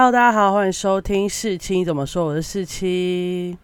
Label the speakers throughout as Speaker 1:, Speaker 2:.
Speaker 1: Hello，大家好，欢迎收听四七怎么说，我是四七。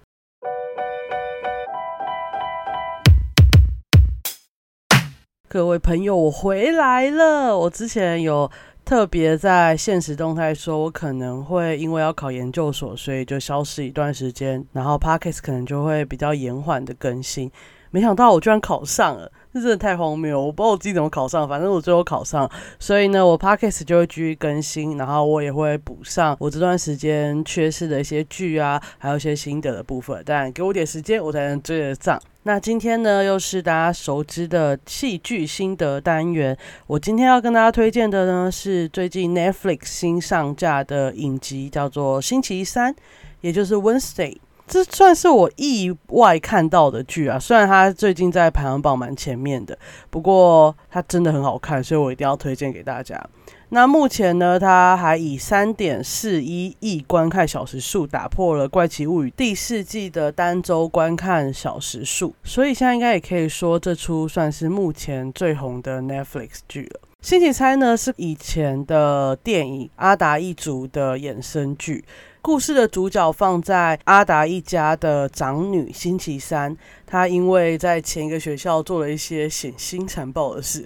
Speaker 1: 各位朋友，我回来了。我之前有特别在现实动态说，我可能会因为要考研究所，所以就消失一段时间，然后 Parkes 可能就会比较延缓的更新。没想到我居然考上了，这真的太荒谬！我不知道我自己怎么考上，反正我最后考上，所以呢，我 Podcast 就会继续更新，然后我也会补上我这段时间缺失的一些剧啊，还有一些心得的部分。但给我点时间，我才能追得上。那今天呢，又是大家熟知的戏剧心得单元。我今天要跟大家推荐的呢，是最近 Netflix 新上架的影集，叫做《星期三》，也就是 Wednesday。这算是我意外看到的剧啊！虽然它最近在排行榜蛮前面的，不过它真的很好看，所以我一定要推荐给大家。那目前呢，它还以三点四一亿观看小时数打破了《怪奇物语》第四季的单周观看小时数，所以现在应该也可以说这出算是目前最红的 Netflix 剧了。星期猜呢是以前的电影《阿达一族》的衍生剧。故事的主角放在阿达一家的长女星期三，他因为在前一个学校做了一些血腥残暴的事，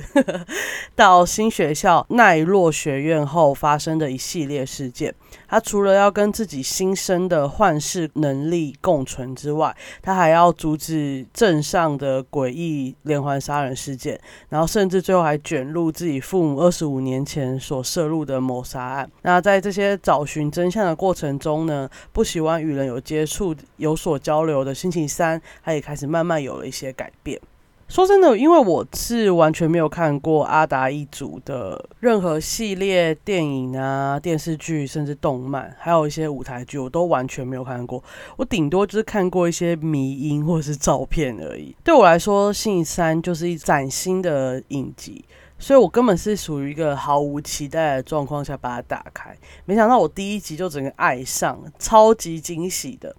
Speaker 1: 到新学校奈落学院后发生的一系列事件。他除了要跟自己新生的幻视能力共存之外，他还要阻止镇上的诡异连环杀人事件，然后甚至最后还卷入自己父母二十五年前所涉入的谋杀案。那在这些找寻真相的过程中，中呢，不喜欢与人有接触、有所交流的星期三，他也开始慢慢慢有了一些改变。说真的，因为我是完全没有看过阿达一族的任何系列电影啊、电视剧，甚至动漫，还有一些舞台剧，我都完全没有看过。我顶多就是看过一些迷音或者是照片而已。对我来说，信三就是一崭新的影集。所以我根本是属于一个毫无期待的状况下把它打开，没想到我第一集就整个爱上，超级惊喜的。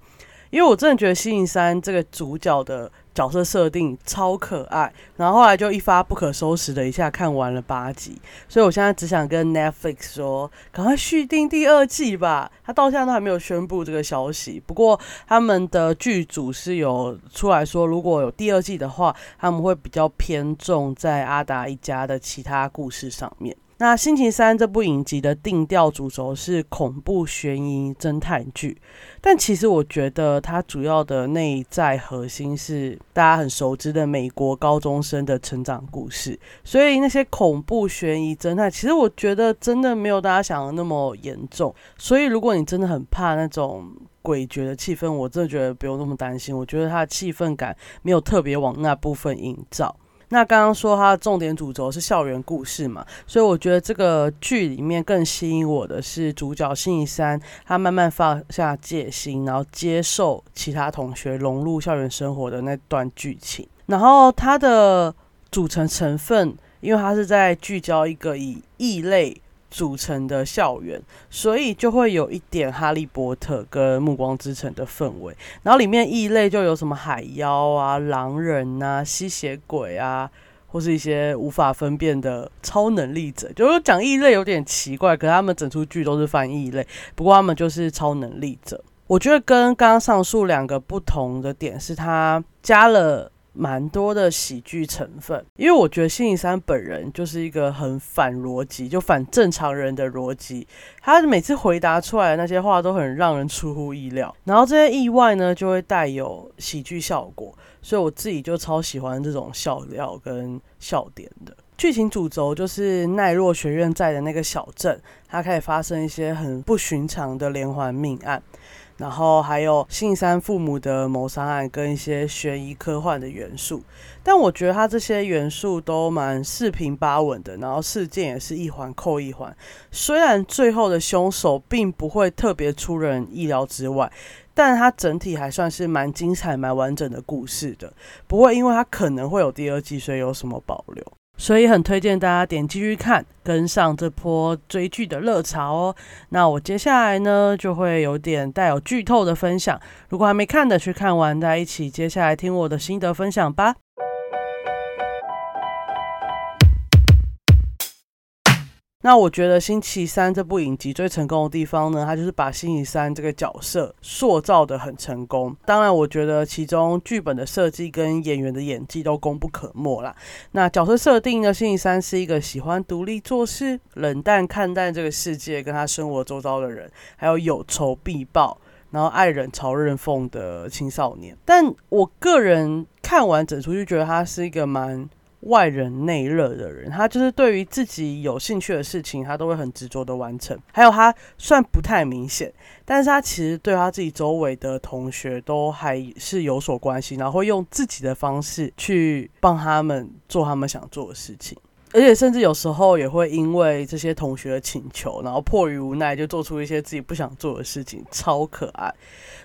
Speaker 1: 因为我真的觉得星期三这个主角的角色设定超可爱，然后后来就一发不可收拾的一下看完了八集，所以我现在只想跟 Netflix 说，赶快续订第二季吧。他到现在都还没有宣布这个消息，不过他们的剧组是有出来说，如果有第二季的话，他们会比较偏重在阿达一家的其他故事上面。那《星期三》这部影集的定调主轴是恐怖悬疑侦探剧，但其实我觉得它主要的内在核心是大家很熟知的美国高中生的成长故事。所以那些恐怖悬疑侦探，其实我觉得真的没有大家想的那么严重。所以如果你真的很怕那种诡谲的气氛，我真的觉得不用那么担心。我觉得它的气氛感没有特别往那部分营造。那刚刚说它的重点主轴是校园故事嘛，所以我觉得这个剧里面更吸引我的是主角星期三，他慢慢放下戒心，然后接受其他同学融入校园生活的那段剧情。然后它的组成成分，因为它是在聚焦一个以异类。组成的校园，所以就会有一点哈利波特跟暮光之城的氛围。然后里面异类就有什么海妖啊、狼人啊、吸血鬼啊，或是一些无法分辨的超能力者。就是讲异类有点奇怪，可是他们整出剧都是翻异类，不过他们就是超能力者。我觉得跟刚刚上述两个不同的点是，他加了。蛮多的喜剧成分，因为我觉得星期三本人就是一个很反逻辑，就反正常人的逻辑。他每次回答出来的那些话都很让人出乎意料，然后这些意外呢就会带有喜剧效果，所以我自己就超喜欢这种笑料跟笑点的。剧情主轴就是奈若学院在的那个小镇，它开始发生一些很不寻常的连环命案。然后还有信三父母的谋杀案跟一些悬疑科幻的元素，但我觉得它这些元素都蛮四平八稳的，然后事件也是一环扣一环。虽然最后的凶手并不会特别出人意料之外，但它整体还算是蛮精彩、蛮完整的故事的，不会因为它可能会有第二季，所以有什么保留。所以很推荐大家点进去看，跟上这波追剧的热潮哦。那我接下来呢，就会有点带有剧透的分享。如果还没看的，去看完大家一起，接下来听我的心得分享吧。那我觉得《星期三》这部影集最成功的地方呢，它就是把星期三这个角色塑造的很成功。当然，我觉得其中剧本的设计跟演员的演技都功不可没啦。那角色设定呢，星期三是一个喜欢独立做事、冷淡看待这个世界跟他生活周遭的人，还有有仇必报，然后爱人朝认奉的青少年。但我个人看完整出就觉得他是一个蛮。外人内热的人，他就是对于自己有兴趣的事情，他都会很执着的完成。还有他算不太明显，但是他其实对他自己周围的同学都还是有所关心，然后会用自己的方式去帮他们做他们想做的事情。而且甚至有时候也会因为这些同学的请求，然后迫于无奈就做出一些自己不想做的事情，超可爱。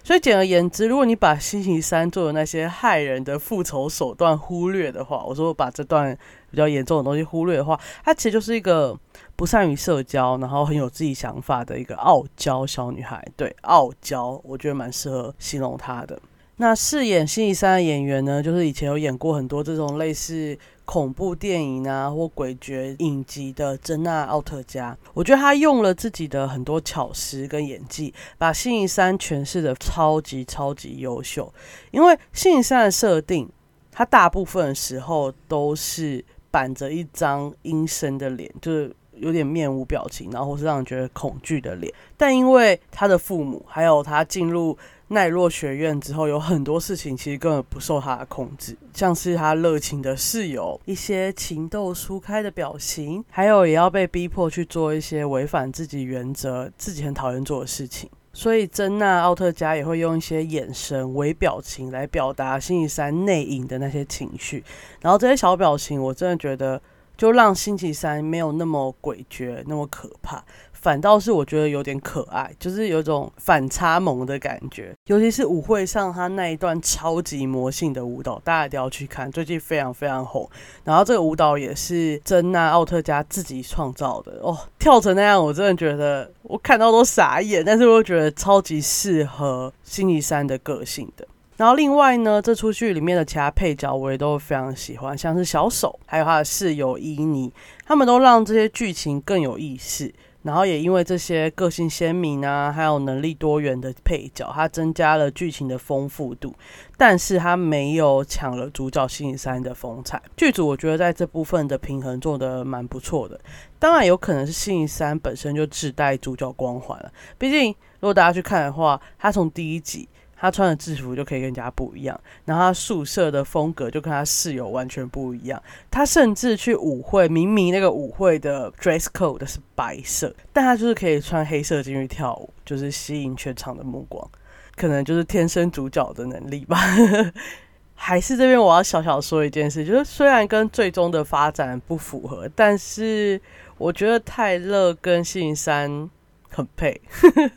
Speaker 1: 所以简而言之，如果你把星期三做的那些害人的复仇手段忽略的话，我说把这段比较严重的东西忽略的话，她其实就是一个不善于社交，然后很有自己想法的一个傲娇小女孩。对，傲娇，我觉得蛮适合形容她的。那饰演星期三的演员呢，就是以前有演过很多这种类似。恐怖电影啊，或诡谲影集的珍娜奥特加，我觉得他用了自己的很多巧思跟演技，把星期三诠释的超级超级优秀。因为星期三的设定，他大部分时候都是板着一张阴森的脸，就是有点面无表情，然后是让人觉得恐惧的脸。但因为他的父母，还有他进入。奈落学院之后，有很多事情其实根本不受他的控制，像是他热情的室友，一些情窦初开的表情，还有也要被逼迫去做一些违反自己原则、自己很讨厌做的事情。所以珍娜奥特加也会用一些眼神、微表情来表达星期三内隐的那些情绪。然后这些小表情，我真的觉得就让星期三没有那么诡谲、那么可怕。反倒是我觉得有点可爱，就是有种反差萌的感觉。尤其是舞会上他那一段超级魔性的舞蹈，大家一定要去看，最近非常非常红。然后这个舞蹈也是珍娜奥特加自己创造的哦，跳成那样，我真的觉得我看到都傻眼。但是我觉得超级适合星期三的个性的。然后另外呢，这出剧里面的其他配角我也都非常喜欢，像是小手，还有他的室友伊妮，他们都让这些剧情更有意思。然后也因为这些个性鲜明啊，还有能力多元的配角，它增加了剧情的丰富度，但是它没有抢了主角星期三的风采。剧组我觉得在这部分的平衡做得蛮不错的。当然有可能是星期三本身就自带主角光环了，毕竟如果大家去看的话，它从第一集。他穿的制服就可以跟人家不一样，然后他宿舍的风格就跟他室友完全不一样。他甚至去舞会，明明那个舞会的 dress code 是白色，但他就是可以穿黑色进去跳舞，就是吸引全场的目光。可能就是天生主角的能力吧。还是这边我要小小说一件事，就是虽然跟最终的发展不符合，但是我觉得泰勒跟信山很配。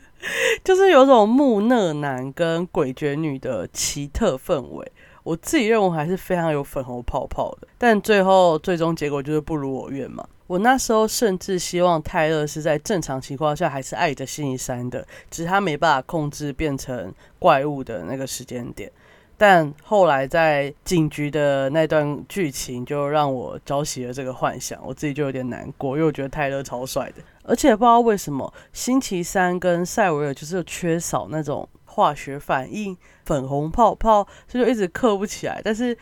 Speaker 1: 就是有种木讷男跟诡谲女的奇特氛围，我自己认为还是非常有粉红泡泡的。但最后最终结果就是不如我愿嘛。我那时候甚至希望泰勒是在正常情况下还是爱着星期三的，只是他没办法控制变成怪物的那个时间点。但后来在警局的那段剧情就让我浇熄了这个幻想，我自己就有点难过，因为我觉得泰勒超帅的。而且不知道为什么，星期三跟塞维尔就是缺少那种化学反应，粉红泡泡，所以就一直刻不起来。但是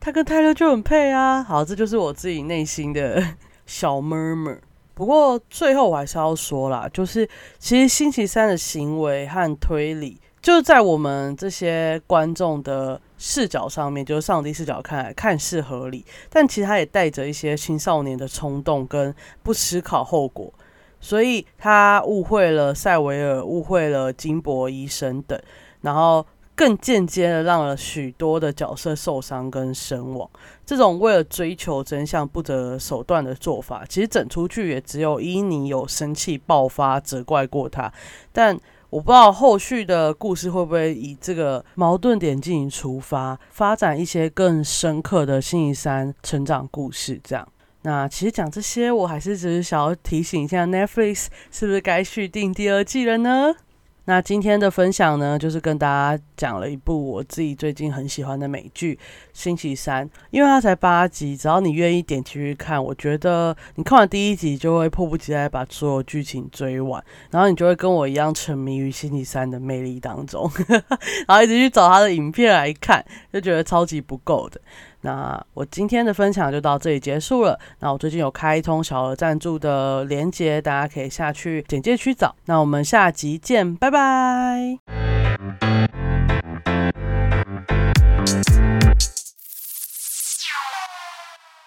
Speaker 1: 他跟泰勒就很配啊！好，这就是我自己内心的小 murmur。不过最后我还是要说啦，就是其实星期三的行为和推理，就是在我们这些观众的视角上面，就是上帝视角看来看似合理，但其实他也带着一些青少年的冲动跟不思考后果。所以他误会了塞维尔，误会了金伯医生等，然后更间接的让了许多的角色受伤跟身亡。这种为了追求真相不择手段的做法，其实整出剧也只有伊尼有生气爆发责怪过他，但我不知道后续的故事会不会以这个矛盾点进行出发，发展一些更深刻的星期三成长故事，这样。那其实讲这些，我还是只是想要提醒一下 Netflix，是不是该续订第二季了呢？那今天的分享呢，就是跟大家讲了一部我自己最近很喜欢的美剧《星期三》，因为它才八集，只要你愿意点进去看，我觉得你看完第一集就会迫不及待把所有剧情追完，然后你就会跟我一样沉迷于星期三的魅力当中，然后一直去找他的影片来看，就觉得超级不够的。那我今天的分享就到这里结束了。那我最近有开通小额赞助的连接，大家可以下去简介区找。那我们下集见，拜拜。